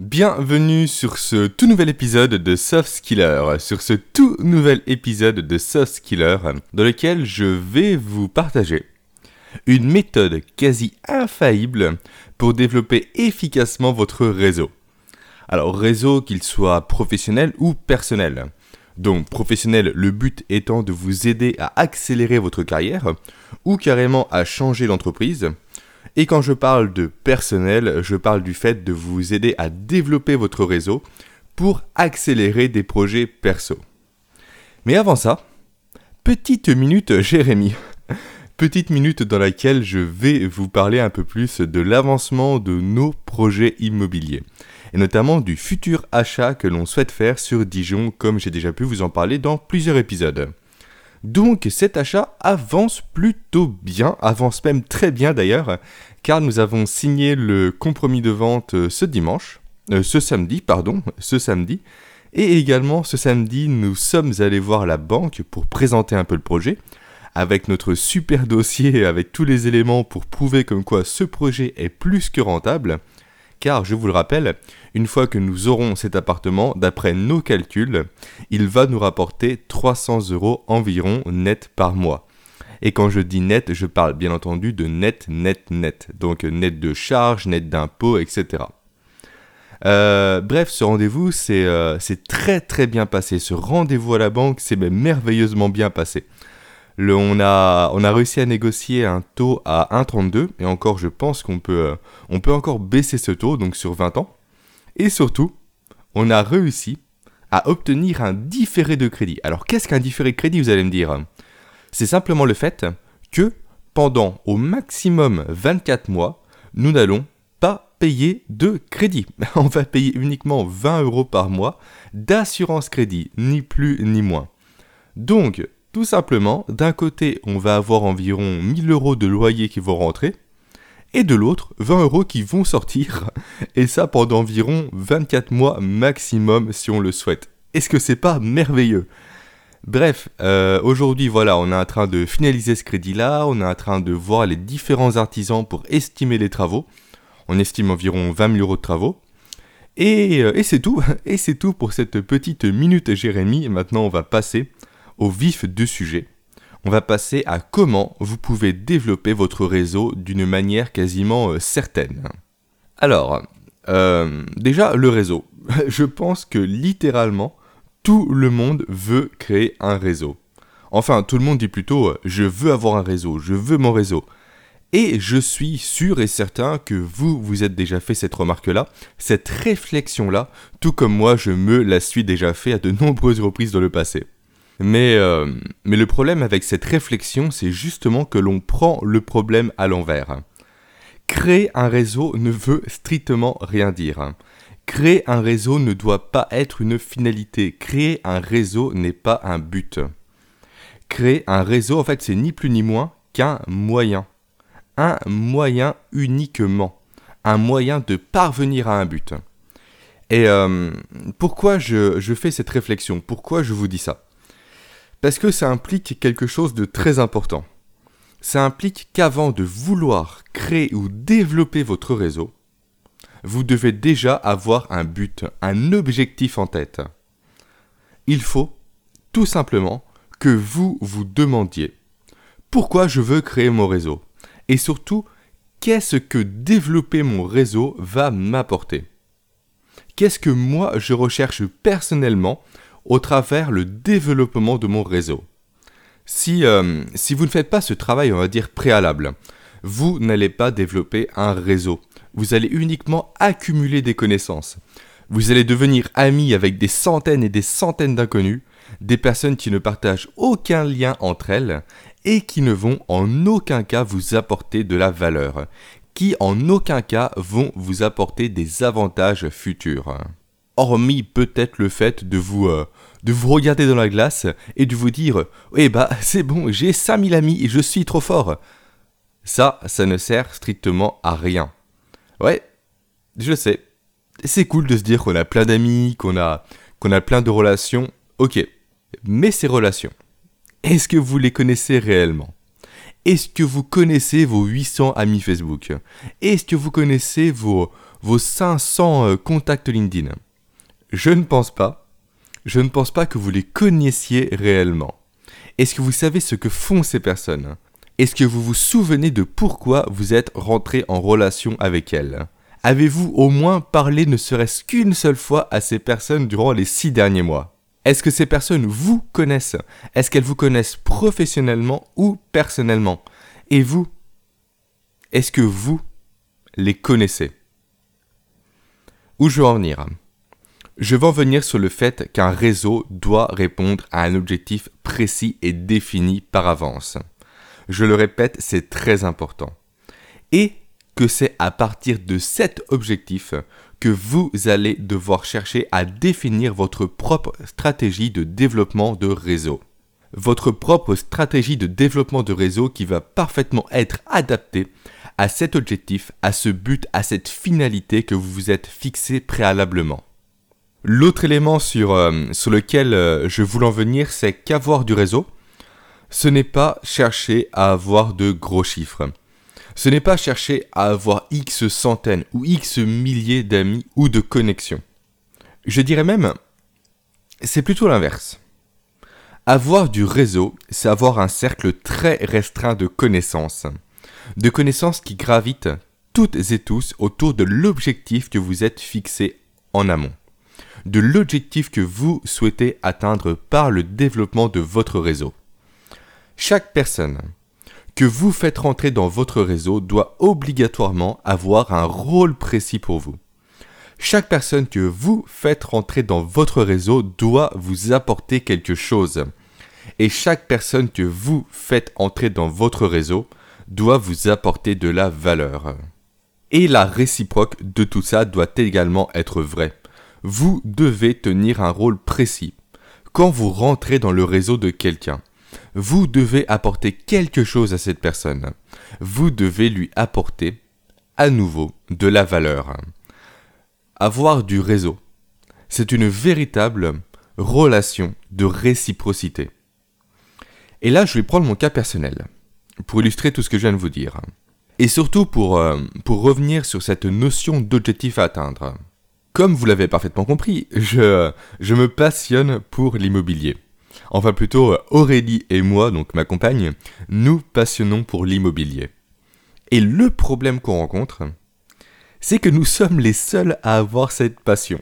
Bienvenue sur ce tout nouvel épisode de Soft Skiller, sur ce tout nouvel épisode de Soft Skiller, dans lequel je vais vous partager une méthode quasi infaillible pour développer efficacement votre réseau. Alors réseau qu'il soit professionnel ou personnel. Donc professionnel, le but étant de vous aider à accélérer votre carrière ou carrément à changer d'entreprise. Et quand je parle de personnel, je parle du fait de vous aider à développer votre réseau pour accélérer des projets perso. Mais avant ça, petite minute Jérémy. Petite minute dans laquelle je vais vous parler un peu plus de l'avancement de nos projets immobiliers et notamment du futur achat que l'on souhaite faire sur Dijon comme j'ai déjà pu vous en parler dans plusieurs épisodes. Donc cet achat avance plutôt bien, avance même très bien d'ailleurs, car nous avons signé le compromis de vente euh, ce dimanche, euh, ce samedi, pardon, ce samedi, et également ce samedi nous sommes allés voir la banque pour présenter un peu le projet, avec notre super dossier avec tous les éléments pour prouver comme quoi ce projet est plus que rentable, car je vous le rappelle, une fois que nous aurons cet appartement, d'après nos calculs, il va nous rapporter 300 euros environ net par mois. Et quand je dis net, je parle bien entendu de net, net, net. Donc net de charges, net d'impôts, etc. Euh, bref, ce rendez-vous, euh, c'est très très bien passé. Ce rendez-vous à la banque, c'est merveilleusement bien passé on, a, réussi à négocier un taux à 1,32 et encore je pense qu'on peut, euh, peut encore baisser ce taux, donc sur 20 ans. Et surtout, on a réussi à obtenir un différé de crédit. Alors qu'est-ce qu'un différé de crédit, vous allez me dire? C'est simplement le fait que pendant au maximum 24 mois, nous n'allons pas payer de crédit. On va payer uniquement 20 euros par mois d'assurance crédit, ni plus ni moins. Donc, tout simplement, d'un côté, on va avoir environ 1000 euros de loyer qui vont rentrer, et de l'autre, 20 euros qui vont sortir, et ça pendant environ 24 mois maximum si on le souhaite. Est-ce que c'est pas merveilleux? Bref, euh, aujourd'hui voilà, on est en train de finaliser ce crédit-là, on est en train de voir les différents artisans pour estimer les travaux. On estime environ 20 000 euros de travaux. Et, euh, et c'est tout, et c'est tout pour cette petite minute Jérémy. Maintenant on va passer au vif du sujet, on va passer à comment vous pouvez développer votre réseau d'une manière quasiment euh, certaine. Alors, euh, déjà le réseau. Je pense que littéralement, tout le monde veut créer un réseau. Enfin, tout le monde dit plutôt euh, je veux avoir un réseau, je veux mon réseau. Et je suis sûr et certain que vous, vous êtes déjà fait cette remarque-là, cette réflexion-là, tout comme moi, je me la suis déjà fait à de nombreuses reprises dans le passé. Mais, euh, mais le problème avec cette réflexion, c'est justement que l'on prend le problème à l'envers. Créer un réseau ne veut strictement rien dire. Créer un réseau ne doit pas être une finalité. Créer un réseau n'est pas un but. Créer un réseau, en fait, c'est ni plus ni moins qu'un moyen. Un moyen uniquement. Un moyen de parvenir à un but. Et euh, pourquoi je fais cette réflexion? Pourquoi je vous dis ça? Parce que ça implique quelque chose de très important. Ça implique qu'avant de vouloir créer ou développer votre réseau, vous devez déjà avoir un but, un objectif en tête. Il faut tout simplement que vous vous demandiez pourquoi je veux créer mon réseau? Et surtout qu'est-ce que développer mon réseau va m'apporter? Qu'est-ce que moi je recherche personnellement au travers le développement de mon réseau. Si, euh, si vous ne faites pas ce travail, on va dire, préalable, vous n'allez pas développer un réseau. Vous allez uniquement accumuler des connaissances. Vous allez devenir ami avec des centaines et des centaines d'inconnus, des personnes qui ne partagent aucun lien entre elles et qui ne vont en aucun cas vous apporter de la valeur, qui en aucun cas vont vous apporter des avantages futurs hormis peut-être le fait de vous, euh, de vous regarder dans la glace et de vous dire Eh bah, c'est bon, j'ai 5000 amis et je suis trop fort. Ça, ça ne sert strictement à rien. Ouais, je sais. C'est cool de se dire qu'on a plein d'amis, qu'on a, qu'on a plein de relations. Ok. Mais ces relations, est-ce que vous les connaissez réellement? Est-ce que vous connaissez vos 800 amis Facebook? Est-ce que vous connaissez vos, vos 500 euh, contacts LinkedIn? Je ne pense pas. Je ne pense pas que vous les connaissiez réellement. Est-ce que vous savez ce que font ces personnes? Est-ce que vous vous souvenez de pourquoi vous êtes rentré en relation avec elles? Avez-vous au moins parlé ne serait-ce qu'une seule fois à ces personnes durant les six derniers mois? Est-ce que ces personnes vous connaissent? Est-ce qu'elles vous connaissent professionnellement ou personnellement? Et vous Est-ce que vous les connaissez? Où je veux en venir? Je veux en venir sur le fait qu'un réseau doit répondre à un objectif précis et défini par avance. Je le répète, c'est très important. Et que c'est à partir de cet objectif que vous allez devoir chercher à définir votre propre stratégie de développement de réseau. Votre propre stratégie de développement de réseau qui va parfaitement être adaptée à cet objectif, à ce but, à cette finalité que vous vous êtes fixé préalablement. L'autre élément sur, euh, lequel euh, je voulais en venir, c'est qu'avoir du réseau, ce n'est pas chercher à avoir de gros chiffres. Ce n'est pas chercher à avoir X centaines ou X milliers d'amis ou de connexions. Je dirais même, c'est plutôt l'inverse. Avoir du réseau, c'est avoir un cercle très restreint de connaissances de connaissances qui gravitent toutes et tous autour de l'objectif que vous êtes fixé en amont, de l'objectif que vous souhaitez atteindre par le développement de votre réseau. Chaque personne que vous faites rentrer dans votre réseau doit obligatoirement avoir un rôle précis pour vous. Chaque personne que vous faites rentrer dans votre réseau doit vous apporter quelque chose. Et chaque personne que vous faites entrer dans votre réseau doit vous apporter de la valeur. Et la réciproque de tout ça doit également être vraie. Vous devez tenir un rôle précis. Quand vous rentrez dans le réseau de quelqu'un, vous devez apporter quelque chose à cette personne. Vous devez lui apporter à nouveau de la valeur. Avoir du réseau, c'est une véritable relation de réciprocité. Et là, je vais prendre mon cas personnel pour illustrer tout ce que je viens de vous dire. Et surtout pour, euh, pour revenir sur cette notion d'objectif à atteindre. Comme vous l'avez parfaitement compris, je, je me passionne pour l'immobilier. Enfin plutôt, Aurélie et moi, donc ma compagne, nous passionnons pour l'immobilier. Et le problème qu'on rencontre, c'est que nous sommes les seuls à avoir cette passion.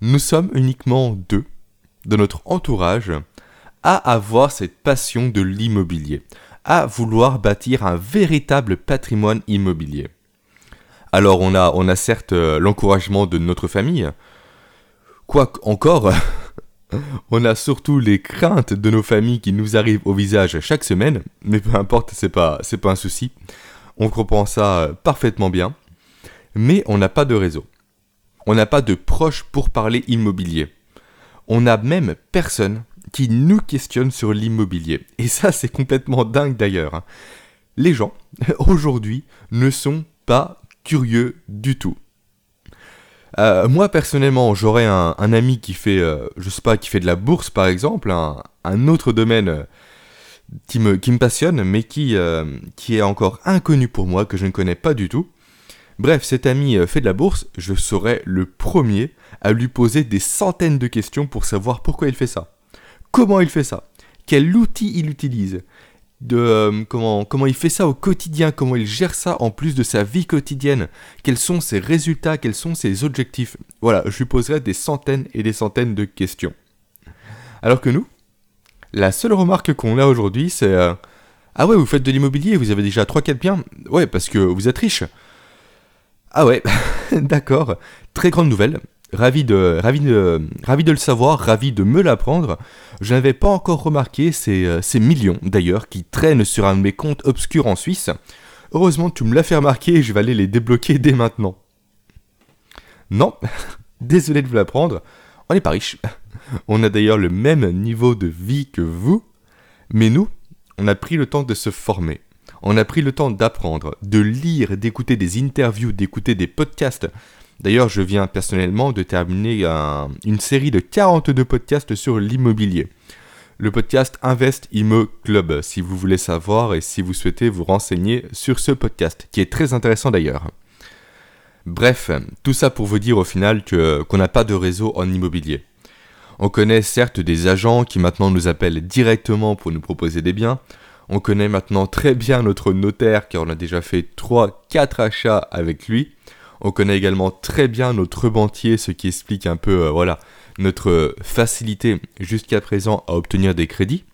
Nous sommes uniquement deux, de notre entourage, à avoir cette passion de l'immobilier à vouloir bâtir un véritable patrimoine immobilier. Alors on a, on a certes euh, l'encouragement de notre famille, quoique encore, on a surtout les craintes de nos familles qui nous arrivent au visage chaque semaine, mais peu importe, c'est pas, c'est pas un souci. On comprend ça euh, parfaitement bien, mais on n'a pas de réseau. On n'a pas de proches pour parler immobilier. On n'a même personne qui nous questionnent sur l'immobilier. Et ça, c'est complètement dingue d'ailleurs. Hein. Les gens, aujourd'hui, ne sont pas curieux du tout. Euh, moi personnellement, j'aurais un, ami qui fait, euh, je sais pas, qui fait de la bourse par exemple, un, autre domaine euh, qui, me, passionne, mais qui, qui est encore inconnu pour moi, que je ne connais pas du tout. Bref, cet ami fait de la bourse, je serais le premier à lui poser des centaines de questions pour savoir pourquoi il fait ça comment il fait ça, quel outil il utilise, euh, comment, comment il fait ça au quotidien, comment il gère ça en plus de sa vie quotidienne, quels sont ses résultats, quels sont ses objectifs? Voilà, je lui poserai des centaines et des centaines de questions. Alors que nous, la seule remarque qu'on a aujourd'hui, c'est euh, Ah ouais, vous faites de l'immobilier, vous avez déjà 3-4 biens? Ouais, parce que vous êtes riche. Ah ouais, d'accord. Très grande nouvelle. Ravi de, le savoir, ravi de me l'apprendre. Je n'avais pas encore remarqué ces, euh, ces millions d'ailleurs qui traînent sur un de mes comptes obscurs en Suisse. Heureusement tu me l'as fait remarquer et je vais aller les débloquer dès maintenant. Non, désolé de vous l'apprendre, on n'est pas riche. On a d'ailleurs le même niveau de vie que vous, mais nous, on a pris le temps de se former. On a pris le temps d'apprendre, de lire, d'écouter des interviews, d'écouter des podcasts, D'ailleurs, je viens personnellement de terminer une série de 42 podcasts sur l'immobilier. Le podcast Invest Immo Club, si vous voulez savoir et si vous souhaitez vous renseigner sur ce podcast, qui est très intéressant d'ailleurs. Bref, tout ça pour vous dire au final qu'on n'a pas de réseau en immobilier. On connaît certes des agents qui maintenant nous appellent directement pour nous proposer des biens. On connaît maintenant très bien notre notaire car on a déjà fait 3-4 achats avec lui. On connaît également très bien notre banquier, ce qui explique un peu euh, voilà, notre facilité jusqu'à présent à obtenir des crédits.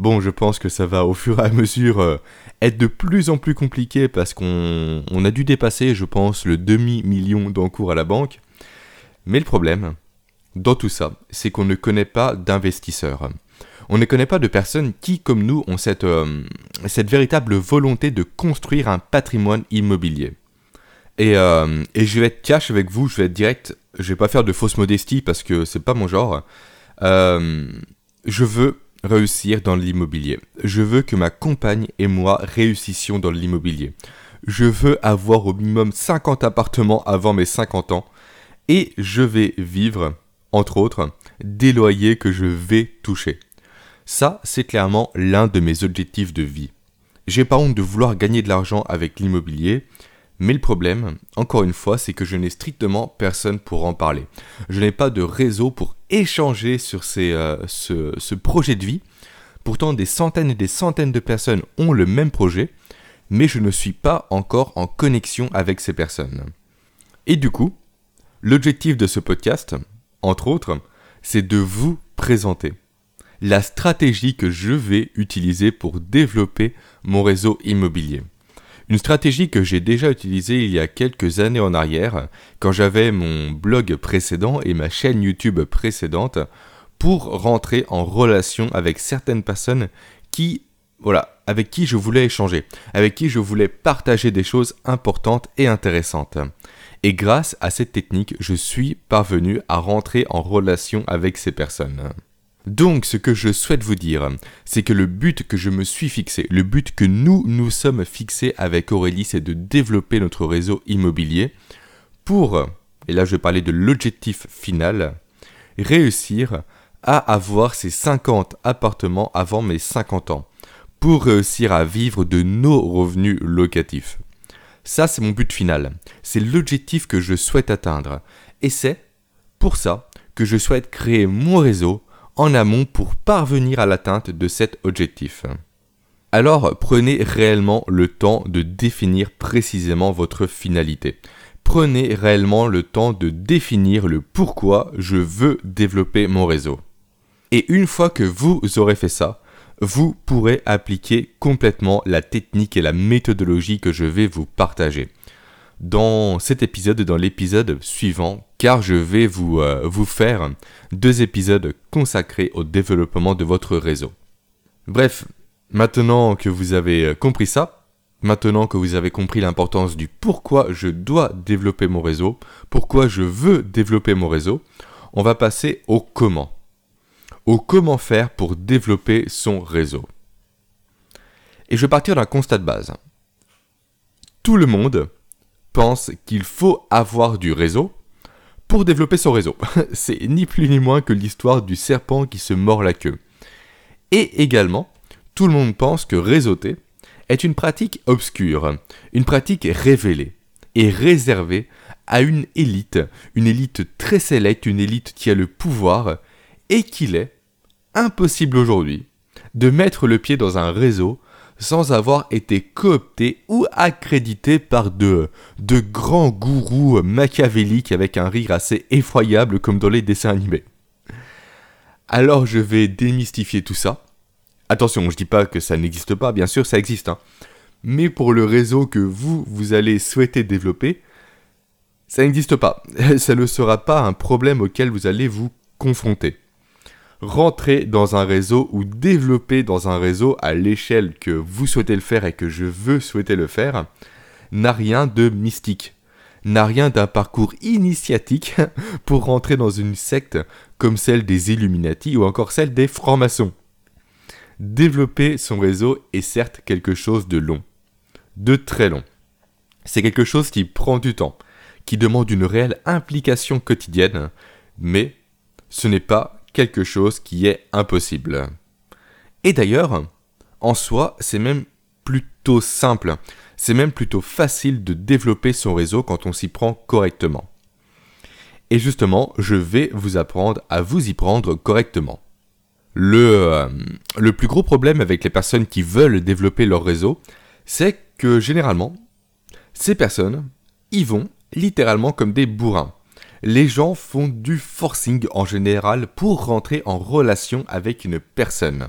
Bon, je pense que ça va au fur et à mesure euh, être de plus en plus compliqué parce qu'on a dû dépasser, je pense, le demi-million d'encours à la banque. Mais le problème, dans tout ça, c'est qu'on ne connaît pas d'investisseurs. On ne connaît pas de personnes qui, comme nous, ont euh, cette véritable volonté de construire un patrimoine immobilier. Et, euh, et, je vais être cash avec vous, je vais être direct, je vais pas faire de fausse modestie parce que c'est pas mon genre. je veux réussir dans l'immobilier. Je veux que ma compagne et moi réussissions dans l'immobilier. Je veux avoir au minimum 50 appartements avant mes 50 ans. Et je vais vivre, entre autres, des loyers que je vais toucher. Ça, c'est clairement l'un de mes objectifs de vie. J'ai pas honte de vouloir gagner de l'argent avec l'immobilier, mais le problème, encore une fois, c'est que je n'ai strictement personne pour en parler. Je n'ai pas de réseau pour échanger sur euh, ce, projet de vie. Pourtant, des centaines et des centaines de personnes ont le même projet, mais je ne suis pas encore en connexion avec ces personnes. Et du coup, l'objectif de ce podcast, entre autres, c'est de vous présenter la stratégie que je vais utiliser pour développer mon réseau immobilier. Une stratégie que j'ai déjà utilisée il y a quelques années en arrière, quand j'avais mon blog précédent et ma chaîne YouTube précédente, pour rentrer en relation avec certaines personnes qui, voilà, avec qui je voulais échanger, avec qui je voulais partager des choses importantes et intéressantes. Et grâce à cette technique, je suis parvenu à rentrer en relation avec ces personnes. Donc ce que je souhaite vous dire, c'est que le but que je me suis fixé, le but que nous nous sommes fixés avec Aurélie, c'est de développer notre réseau immobilier pour, et là je vais parler de l'objectif final, réussir à avoir ces 50 appartements avant mes 50 ans, pour réussir à vivre de nos revenus locatifs. Ça c'est mon but final, c'est l'objectif que je souhaite atteindre, et c'est pour ça que je souhaite créer mon réseau en amont pour parvenir à l'atteinte de cet objectif. Alors prenez réellement le temps de définir précisément votre finalité. Prenez réellement le temps de définir le pourquoi je veux développer mon réseau. Et une fois que vous aurez fait ça, vous pourrez appliquer complètement la technique et la méthodologie que je vais vous partager dans cet épisode et dans l'épisode suivant, car je vais vous, euh, vous faire deux épisodes consacrés au développement de votre réseau. Bref, maintenant que vous avez euh, compris ça, maintenant que vous avez compris l'importance du pourquoi je dois développer mon réseau, pourquoi je veux développer mon réseau, on va passer au comment. Au comment faire pour développer son réseau. Et je vais partir d'un constat de base. Tout le monde pense qu'il faut avoir du réseau pour développer son réseau. C'est ni plus ni moins que l'histoire du serpent qui se mord la queue. Et également, tout le monde pense que réseauter est une pratique obscure, une pratique révélée et réservée à une élite, une élite très sélecte, une élite qui a le pouvoir, et qu'il est impossible aujourd'hui de mettre le pied dans un réseau sans avoir été coopté ou accrédité par de, grands gourous machiavéliques avec un rire assez effroyable comme dans les dessins animés. Alors je vais démystifier tout ça. Attention, je dis pas que ça n'existe pas, bien sûr ça existe. Hein. Mais pour le réseau que vous, vous allez souhaiter développer, ça n'existe pas. Ça ne sera pas un problème auquel vous allez vous confronter rentrer dans un réseau ou développer dans un réseau à l'échelle que vous souhaitez le faire et que je veux souhaiter le faire n'a rien de mystique, n'a rien d'un parcours initiatique pour rentrer dans une secte comme celle des Illuminati ou encore celle des francs-maçons. Développer son réseau est certes quelque chose de long, de très long. C'est quelque chose qui prend du temps, qui demande une réelle implication quotidienne, mais ce n'est pas quelque chose qui est impossible. Et d'ailleurs, en soi, c'est même plutôt simple. C'est même plutôt facile de développer son réseau quand on s'y prend correctement. Et justement, je vais vous apprendre à vous y prendre correctement. Le, euh, plus gros problème avec les personnes qui veulent développer leur réseau, c'est que généralement, ces personnes y vont littéralement comme des bourrins. Les gens font du forcing en général pour rentrer en relation avec une personne.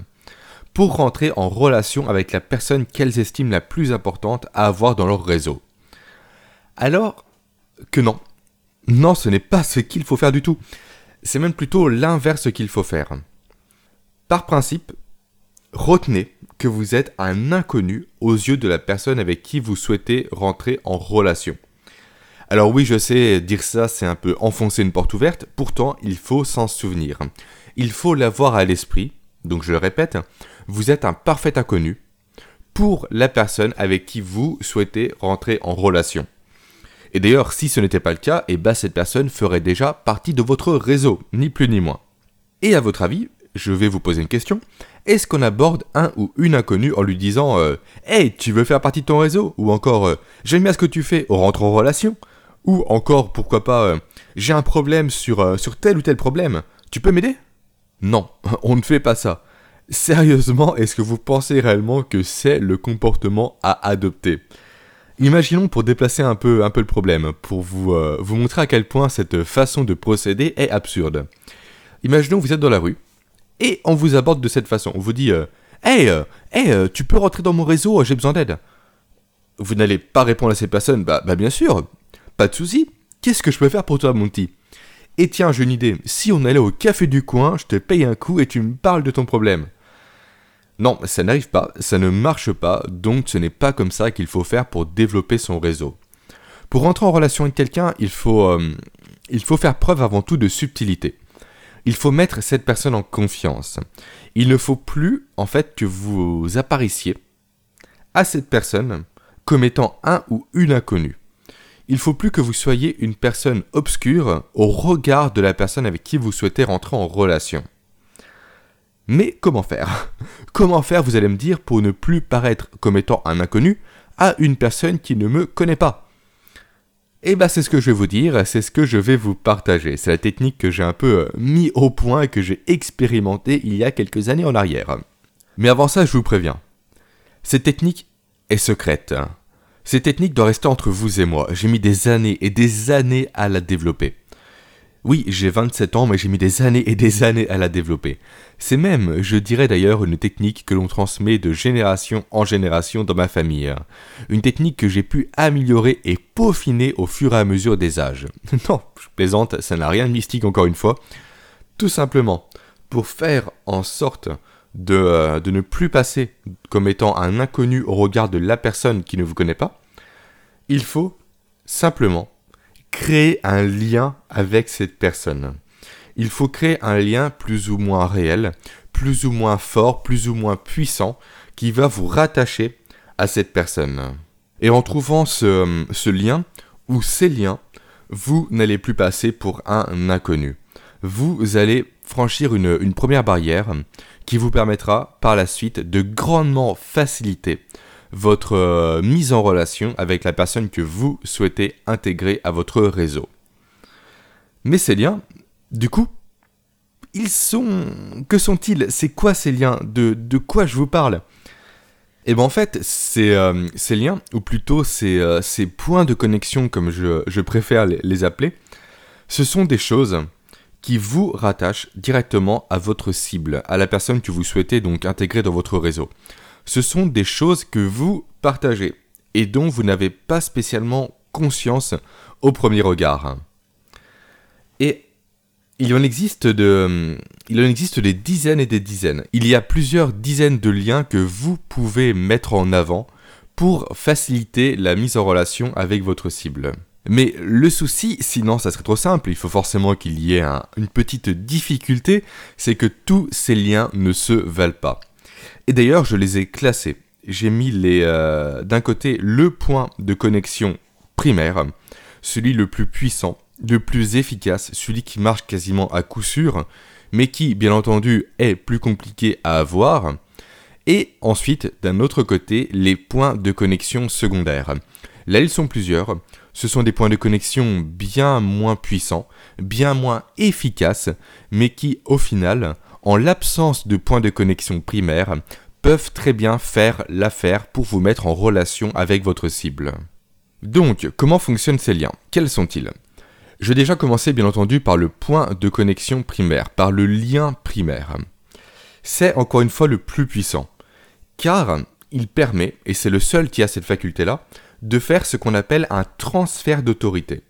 Pour rentrer en relation avec la personne qu'elles estiment la plus importante à avoir dans leur réseau. Alors que non. Non, ce n'est pas ce qu'il faut faire du tout. C'est même plutôt l'inverse qu'il faut faire. Par principe, retenez que vous êtes un inconnu aux yeux de la personne avec qui vous souhaitez rentrer en relation. Alors oui, je sais, dire ça, c'est un peu enfoncer une porte ouverte, pourtant il faut s'en souvenir. Il faut l'avoir à l'esprit, donc je le répète, vous êtes un parfait inconnu pour la personne avec qui vous souhaitez rentrer en relation. Et d'ailleurs, si ce n'était pas le cas, et eh ben, cette personne ferait déjà partie de votre réseau, ni plus ni moins. Et à votre avis, je vais vous poser une question. Est-ce qu'on aborde un ou une inconnue en lui disant euh, Hey, tu veux faire partie de ton réseau? Ou encore euh, J'aime bien ce que tu fais, on rentre en relation ou encore, pourquoi pas, euh, j'ai un problème sur, euh, sur tel ou tel problème. Tu peux m'aider? Non, on ne fait pas ça. Sérieusement, est-ce que vous pensez réellement que c'est le comportement à adopter? Imaginons pour déplacer un peu, un peu le problème, pour vous, euh, vous montrer à quel point cette façon de procéder est absurde. Imaginons que vous êtes dans la rue, et on vous aborde de cette façon. On vous dit Hey, hey tu peux rentrer dans mon réseau, j'ai besoin d'aide. Vous n'allez pas répondre à ces personnes, bah, bah bien sûr, pas de souci. Qu'est-ce que je peux faire pour toi, mon petit? Et tiens, j'ai une idée. Si on allait au café du coin, je te paye un coup et tu me parles de ton problème. Non, ça n'arrive pas, ça ne marche pas, donc ce n'est pas comme ça qu'il faut faire pour développer son réseau. Pour rentrer en relation avec quelqu'un, il faut, euh, il faut faire preuve avant tout de subtilité. Il faut mettre cette personne en confiance. Il ne faut plus, en fait, que vous apparaissiez à cette personne comme étant un ou une inconnue il faut plus que vous soyez une personne obscure au regard de la personne avec qui vous souhaitez rentrer en relation. Mais comment faire? Comment faire, vous allez me dire, pour ne plus paraître comme étant un inconnu à une personne qui ne me connaît pas? Eh bien, c'est ce que je vais vous dire, c'est ce que je vais vous partager. C'est la technique que j'ai un peu euh, mis au point et que j'ai expérimenté il y a quelques années en arrière. Mais avant ça, je vous préviens. Cette technique est secrète. Cette technique doit rester entre vous et moi. J'ai mis des années et des années à la développer. Oui, j'ai 27 ans, mais j'ai mis des années et des années à la développer. C'est même, je dirais d'ailleurs, une technique que l'on transmet de génération en génération dans ma famille. Une technique que j'ai pu améliorer et peaufiner au fur et à mesure des âges. Non, je plaisante, ça n'a rien de mystique encore une fois. Tout simplement, pour faire en sorte euh, de, ne plus passer comme étant un inconnu au regard de la personne qui ne vous connaît pas, il faut simplement créer un lien avec cette personne. Il faut créer un lien plus ou moins réel, plus ou moins fort, plus ou moins puissant, qui va vous rattacher à cette personne. Et en trouvant ce, lien, ou ces liens, vous n'allez plus passer pour un inconnu. Vous allez franchir une première barrière qui vous permettra par la suite de grandement faciliter votre euh, mise en relation avec la personne que vous souhaitez intégrer à votre réseau. Mais ces liens, du coup, ils sont... Que sont-ils? C'est quoi ces liens? De, quoi je vous parle? Eh bien en fait, ces, euh, ces liens, ou plutôt ces, euh, ces, points de connexion comme je, préfère les appeler, ce sont des choses qui vous rattache directement à votre cible, à la personne que vous souhaitez donc intégrer dans votre réseau. Ce sont des choses que vous partagez et dont vous n'avez pas spécialement conscience au premier regard. Et il en existe de, il en existe des dizaines et des dizaines. Il y a plusieurs dizaines de liens que vous pouvez mettre en avant pour faciliter la mise en relation avec votre cible. Mais le souci, sinon ça serait trop simple, il faut forcément qu'il y ait une petite difficulté, c'est que tous ces liens ne se valent pas. Et d'ailleurs, je les ai classés. J'ai mis euh, d'un côté le point de connexion primaire, celui le plus puissant, le plus efficace, celui qui marche quasiment à coup sûr, mais qui, bien entendu, est plus compliqué à avoir. Et ensuite, d'un autre côté, les points de connexion secondaires. Là, ils sont plusieurs. Ce sont des points de connexion bien moins puissants, bien moins efficaces, mais qui, au final, en l'absence de points de connexion primaires, peuvent très bien faire l'affaire pour vous mettre en relation avec votre cible. Donc, comment fonctionnent ces liens? Quels sont-ils? Je vais déjà commencer bien entendu par le point de connexion primaire, par le lien primaire. C'est encore une fois le plus puissant, car il permet, et c'est le seul qui a cette faculté-là, de faire ce qu'on appelle un transfert d'autorité.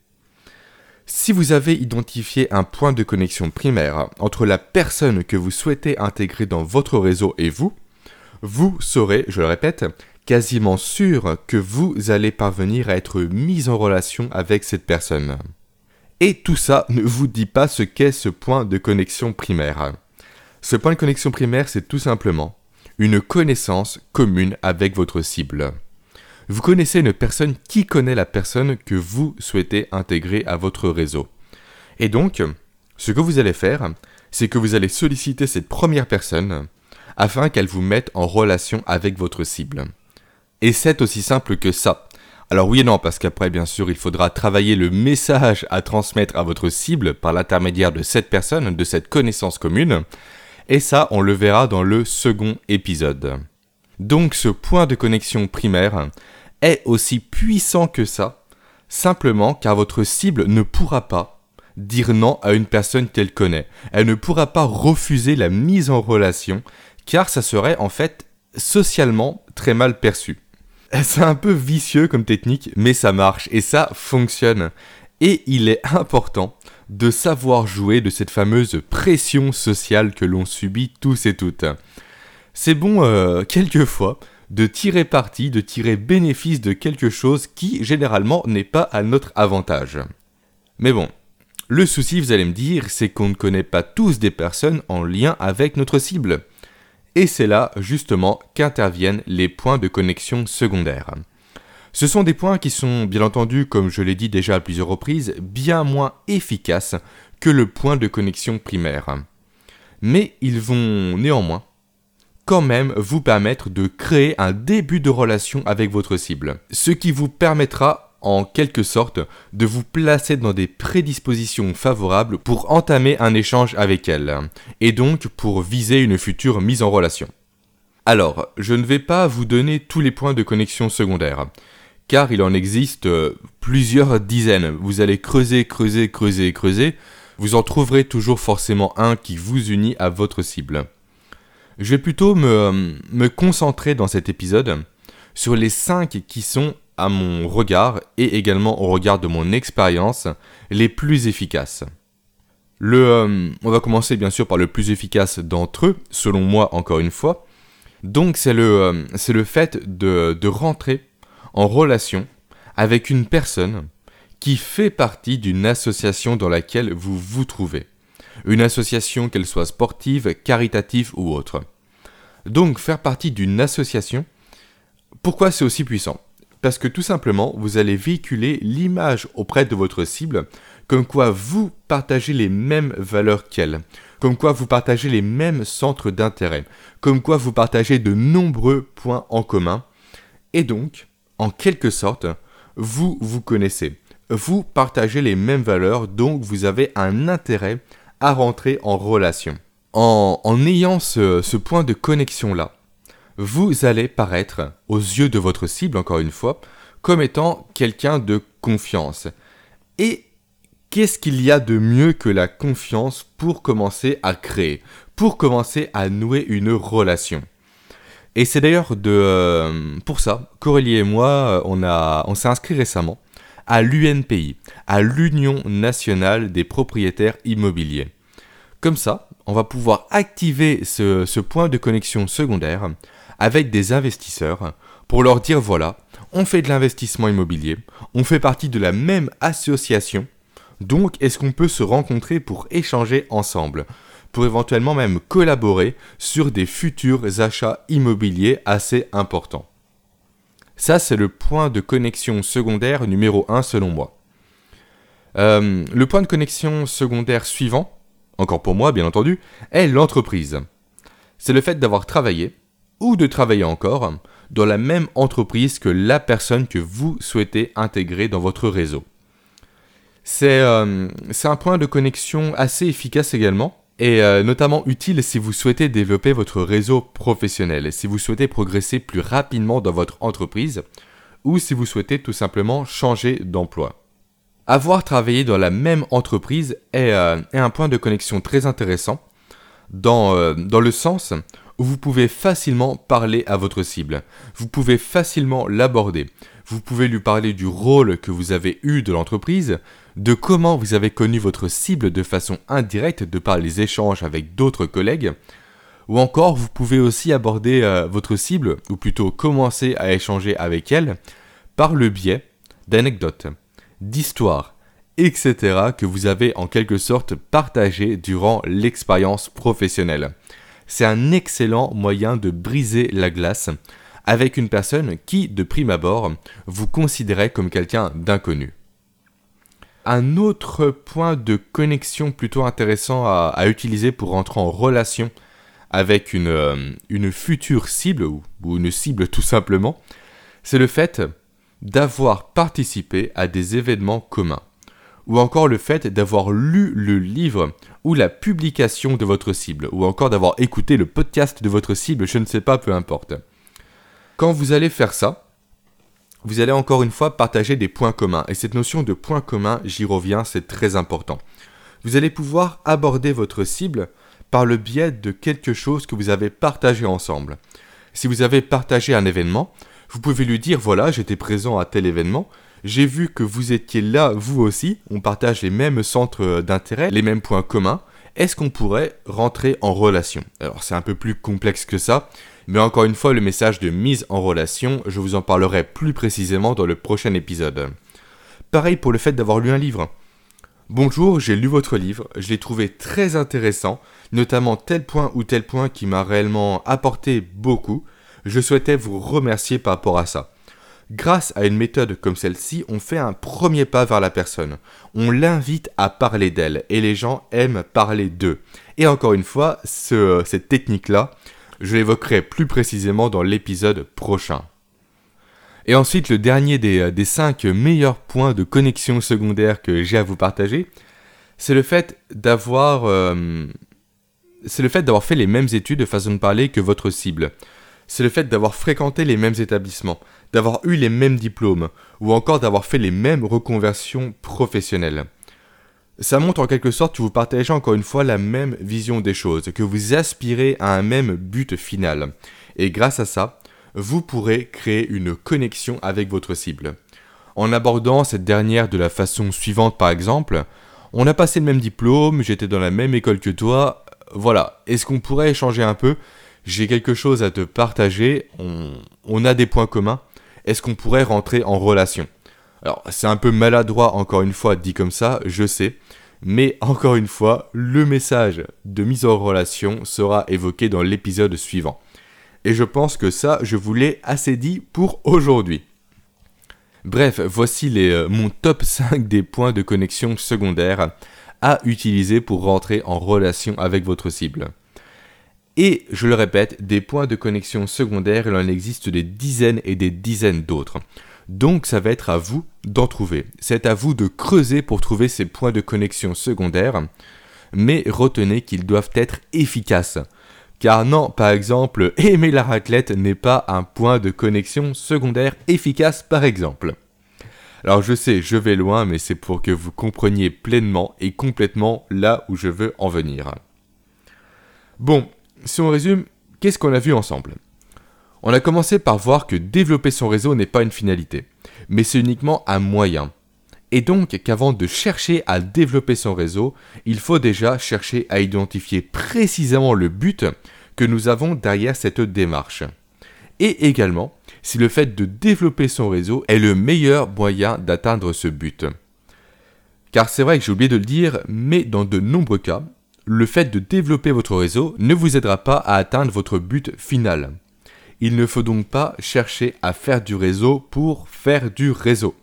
Si vous avez identifié un point de connexion primaire entre la personne que vous souhaitez intégrer dans votre réseau et vous, vous serez, je le répète, quasiment sûr que vous allez parvenir à être mis en relation avec cette personne. Et tout ça ne vous dit pas ce qu'est ce point de connexion primaire. Ce point de connexion primaire, c'est tout simplement une connaissance commune avec votre cible. Vous connaissez une personne qui connaît la personne que vous souhaitez intégrer à votre réseau. Et donc, ce que vous allez faire, c'est que vous allez solliciter cette première personne afin qu'elle vous mette en relation avec votre cible. Et c'est aussi simple que ça. Alors oui et non, parce qu'après, bien sûr, il faudra travailler le message à transmettre à votre cible par l'intermédiaire de cette personne, de cette connaissance commune. Et ça, on le verra dans le second épisode. Donc ce point de connexion primaire est aussi puissant que ça, simplement car votre cible ne pourra pas dire non à une personne qu'elle connaît. Elle ne pourra pas refuser la mise en relation, car ça serait en fait socialement très mal perçu. C'est un peu vicieux comme technique, mais ça marche et ça fonctionne. Et il est important de savoir jouer de cette fameuse pression sociale que l'on subit tous et toutes. C'est bon, euh, quelquefois, de tirer parti, de tirer bénéfice de quelque chose qui, généralement, n'est pas à notre avantage. Mais bon, le souci, vous allez me dire, c'est qu'on ne connaît pas tous des personnes en lien avec notre cible. Et c'est là justement qu'interviennent les points de connexion secondaires. Ce sont des points qui sont, bien entendu, comme je l'ai dit déjà à plusieurs reprises, bien moins efficaces que le point de connexion primaire. Mais ils vont néanmoins quand même vous permettre de créer un début de relation avec votre cible. Ce qui vous permettra en quelque sorte de vous placer dans des prédispositions favorables pour entamer un échange avec elle, et donc pour viser une future mise en relation. Alors, je ne vais pas vous donner tous les points de connexion secondaire, car il en existe euh, plusieurs dizaines. Vous allez creuser, creuser, creuser, creuser, vous en trouverez toujours forcément un qui vous unit à votre cible. Je vais plutôt me, euh, me concentrer dans cet épisode sur les 5 qui sont à mon regard et également au regard de mon expérience les plus efficaces. Le, euh, on va commencer bien sûr par le plus efficace d'entre eux, selon moi encore une fois. Donc c'est le, euh, le fait de, de rentrer en relation avec une personne qui fait partie d'une association dans laquelle vous vous trouvez. Une association qu'elle soit sportive, caritative ou autre. Donc faire partie d'une association, pourquoi c'est aussi puissant? Parce que tout simplement, vous allez véhiculer l'image auprès de votre cible comme quoi vous partagez les mêmes valeurs qu'elle, comme quoi vous partagez les mêmes centres d'intérêt, comme quoi vous partagez de nombreux points en commun, et donc, en quelque sorte, vous vous connaissez. Vous partagez les mêmes valeurs, donc vous avez un intérêt rentrer en relation. En, ayant ce point de connexion-là, vous allez paraître, aux yeux de votre cible, encore une fois, comme étant quelqu'un de confiance. Et qu'est-ce qu'il y a de mieux que la confiance pour commencer à créer, pour commencer à nouer une relation? Et c'est d'ailleurs de, euh, pour ça qu'Aurélie et moi, euh, on, on s'est inscrit récemment à l'UNPI, à l'Union nationale des propriétaires immobiliers. Comme ça, on va pouvoir activer ce, point de connexion secondaire avec des investisseurs pour leur dire voilà, on fait de l'investissement immobilier, on fait partie de la même association, donc est-ce qu'on peut se rencontrer pour échanger ensemble, pour éventuellement même collaborer sur des futurs achats immobiliers assez importants? Ça, c'est le point de connexion secondaire numéro 1 selon moi. Euh, le point de connexion secondaire suivant, encore pour moi bien entendu, est l'entreprise. C'est le fait d'avoir travaillé ou de travailler encore dans la même entreprise que la personne que vous souhaitez intégrer dans votre réseau. C'est euh, un point de connexion assez efficace également et euh, notamment utile si vous souhaitez développer votre réseau professionnel, si vous souhaitez progresser plus rapidement dans votre entreprise ou si vous souhaitez tout simplement changer d'emploi. Avoir travaillé dans la même entreprise est, euh, un point de connexion très intéressant dans, dans le sens vous pouvez facilement parler à votre cible. Vous pouvez facilement l'aborder. Vous pouvez lui parler du rôle que vous avez eu de l'entreprise, de comment vous avez connu votre cible de façon indirecte de par les échanges avec d'autres collègues, ou encore vous pouvez aussi aborder euh, votre cible, ou plutôt commencer à échanger avec elle, par le biais d'anecdotes, d'histoires, etc. que vous avez en quelque sorte partagé durant l'expérience professionnelle c'est un excellent moyen de briser la glace avec une personne qui, de prime abord, vous considérait comme quelqu'un d'inconnu. Un autre point de connexion plutôt intéressant à, utiliser pour rentrer en relation avec une, euh, future cible, ou une cible tout simplement, c'est le fait d'avoir participé à des événements communs ou encore le fait d'avoir lu le livre ou la publication de votre cible, ou encore d'avoir écouté le podcast de votre cible, je ne sais pas, peu importe. Quand vous allez faire ça, vous allez encore une fois partager des points communs, et cette notion de points communs, j'y reviens, c'est très important. Vous allez pouvoir aborder votre cible par le biais de quelque chose que vous avez partagé ensemble. Si vous avez partagé un événement, vous pouvez lui dire voilà, j'étais présent à tel événement, j'ai vu que vous étiez là, vous aussi, on partage les mêmes centres d'intérêt, les mêmes points communs. Est-ce qu'on pourrait rentrer en relation? Alors c'est un peu plus complexe que ça, mais encore une fois, le message de mise en relation, je vous en parlerai plus précisément dans le prochain épisode. Pareil pour le fait d'avoir lu un livre. Bonjour, j'ai lu votre livre, je l'ai trouvé très intéressant, notamment tel point ou tel point qui m'a réellement apporté beaucoup. Je souhaitais vous remercier par rapport à ça. Grâce à une méthode comme celle-ci, on fait un premier pas vers la personne. On l'invite à parler d'elle et les gens aiment parler d'eux. Et encore une fois, cette technique-là, je l'évoquerai plus précisément dans l'épisode prochain. Et ensuite, le dernier des, des 5 meilleurs points de connexion secondaire que j'ai à vous partager, c'est le fait d'avoir euh, c'est le fait d'avoir fait les mêmes études de façon de parler que votre cible c'est le fait d'avoir fréquenté les mêmes établissements, d'avoir eu les mêmes diplômes, ou encore d'avoir fait les mêmes reconversions professionnelles. Ça montre en quelque sorte que vous partagez encore une fois la même vision des choses, que vous aspirez à un même but final. Et grâce à ça, vous pourrez créer une connexion avec votre cible. En abordant cette dernière de la façon suivante par exemple, on a passé le même diplôme, j'étais dans la même école que toi, voilà, est-ce qu'on pourrait échanger un peu? J'ai quelque chose à te partager, on, a des points communs, est-ce qu'on pourrait rentrer en relation? Alors c'est un peu maladroit encore une fois dit comme ça, je sais, mais encore une fois, le message de mise en relation sera évoqué dans l'épisode suivant. Et je pense que ça, je vous l'ai assez dit pour aujourd'hui. Bref, voici euh, mon top 5 des points de connexion secondaires à utiliser pour rentrer en relation avec votre cible. Et, je le répète, des points de connexion secondaires, il en existe des dizaines et des dizaines d'autres. Donc ça va être à vous d'en trouver. C'est à vous de creuser pour trouver ces points de connexion secondaires, mais retenez qu'ils doivent être efficaces. Car non, par exemple, aimer la raclette n'est pas un point de connexion secondaire efficace par exemple. Alors je sais, je vais loin, mais c'est pour que vous compreniez pleinement et complètement là où je veux en venir. Bon, si on résume, qu'est-ce qu'on a vu ensemble? On a commencé par voir que développer son réseau n'est pas une finalité, mais c'est uniquement un moyen. Et donc qu'avant de chercher à développer son réseau, il faut déjà chercher à identifier précisément le but que nous avons derrière cette démarche. Et également, si le fait de développer son réseau est le meilleur moyen d'atteindre ce but. Car c'est vrai que j'ai oublié de le dire, mais dans de nombreux cas, le fait de développer votre réseau ne vous aidera pas à atteindre votre but final. Il ne faut donc pas chercher à faire du réseau pour faire du réseau.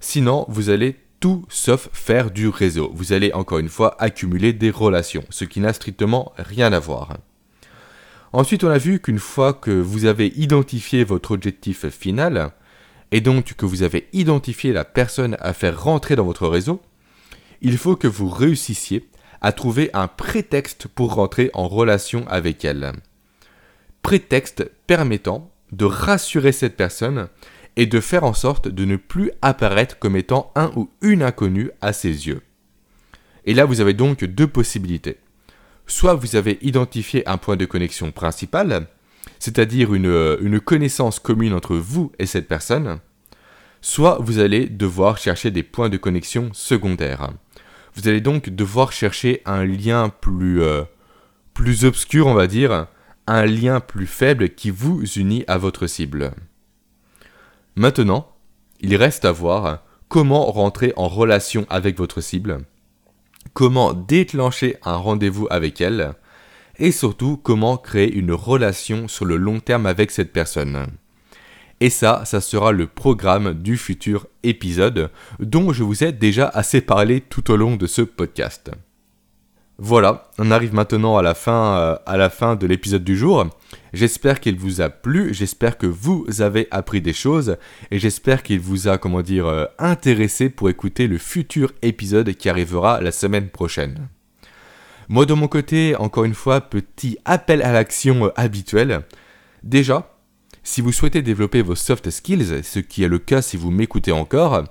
Sinon, vous allez tout sauf faire du réseau. Vous allez encore une fois accumuler des relations, ce qui n'a strictement rien à voir. Ensuite, on a vu qu'une fois que vous avez identifié votre objectif final, et donc que vous avez identifié la personne à faire rentrer dans votre réseau, il faut que vous réussissiez à trouver un prétexte pour rentrer en relation avec elle. Prétexte permettant de rassurer cette personne et de faire en sorte de ne plus apparaître comme étant un ou une inconnue à ses yeux. Et là, vous avez donc deux possibilités. Soit vous avez identifié un point de connexion principal, c'est-à-dire une, une, connaissance commune entre vous et cette personne, soit vous allez devoir chercher des points de connexion secondaires. Vous allez donc devoir chercher un lien plus, euh, plus obscur, on va dire, un lien plus faible qui vous unit à votre cible. Maintenant, il reste à voir comment rentrer en relation avec votre cible, comment déclencher un rendez-vous avec elle, et surtout comment créer une relation sur le long terme avec cette personne. Et ça, ça sera le programme du futur épisode dont je vous ai déjà assez parlé tout au long de ce podcast. Voilà, on arrive maintenant à la fin, euh, de l'épisode du jour. J'espère qu'il vous a plu, j'espère que vous avez appris des choses et j'espère qu'il vous a, comment dire, euh, intéressé pour écouter le futur épisode qui arrivera la semaine prochaine. Moi de mon côté, encore une fois, petit appel à l'action euh, habituel. Déjà, si vous souhaitez développer vos soft skills, ce qui est le cas si vous m'écoutez encore,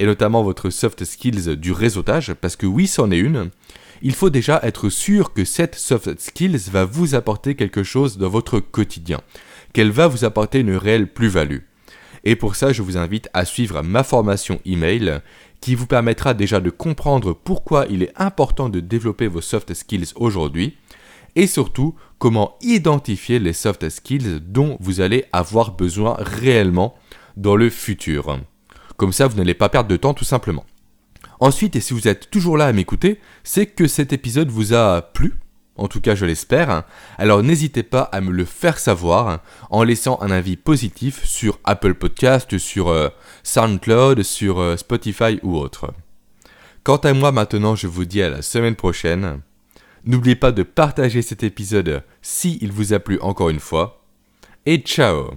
et notamment votre soft skills du réseautage, parce que oui, c'en est une, il faut déjà être sûr que cette soft skills va vous apporter quelque chose dans votre quotidien, qu'elle va vous apporter une réelle plus-value. Et pour ça, je vous invite à suivre ma formation email qui vous permettra déjà de comprendre pourquoi il est important de développer vos soft skills aujourd'hui et surtout comment identifier les soft skills dont vous allez avoir besoin réellement dans le futur. Comme ça, vous n'allez pas perdre de temps tout simplement. Ensuite, et si vous êtes toujours là à m'écouter, c'est que cet épisode vous a plu, en tout cas je l'espère, alors n'hésitez pas à me le faire savoir en laissant un avis positif sur Apple Podcast, sur euh, SoundCloud, sur euh, Spotify ou autre. Quant à moi maintenant, je vous dis à la semaine prochaine. N'oubliez pas de partager cet épisode si il vous a plu encore une fois. Et ciao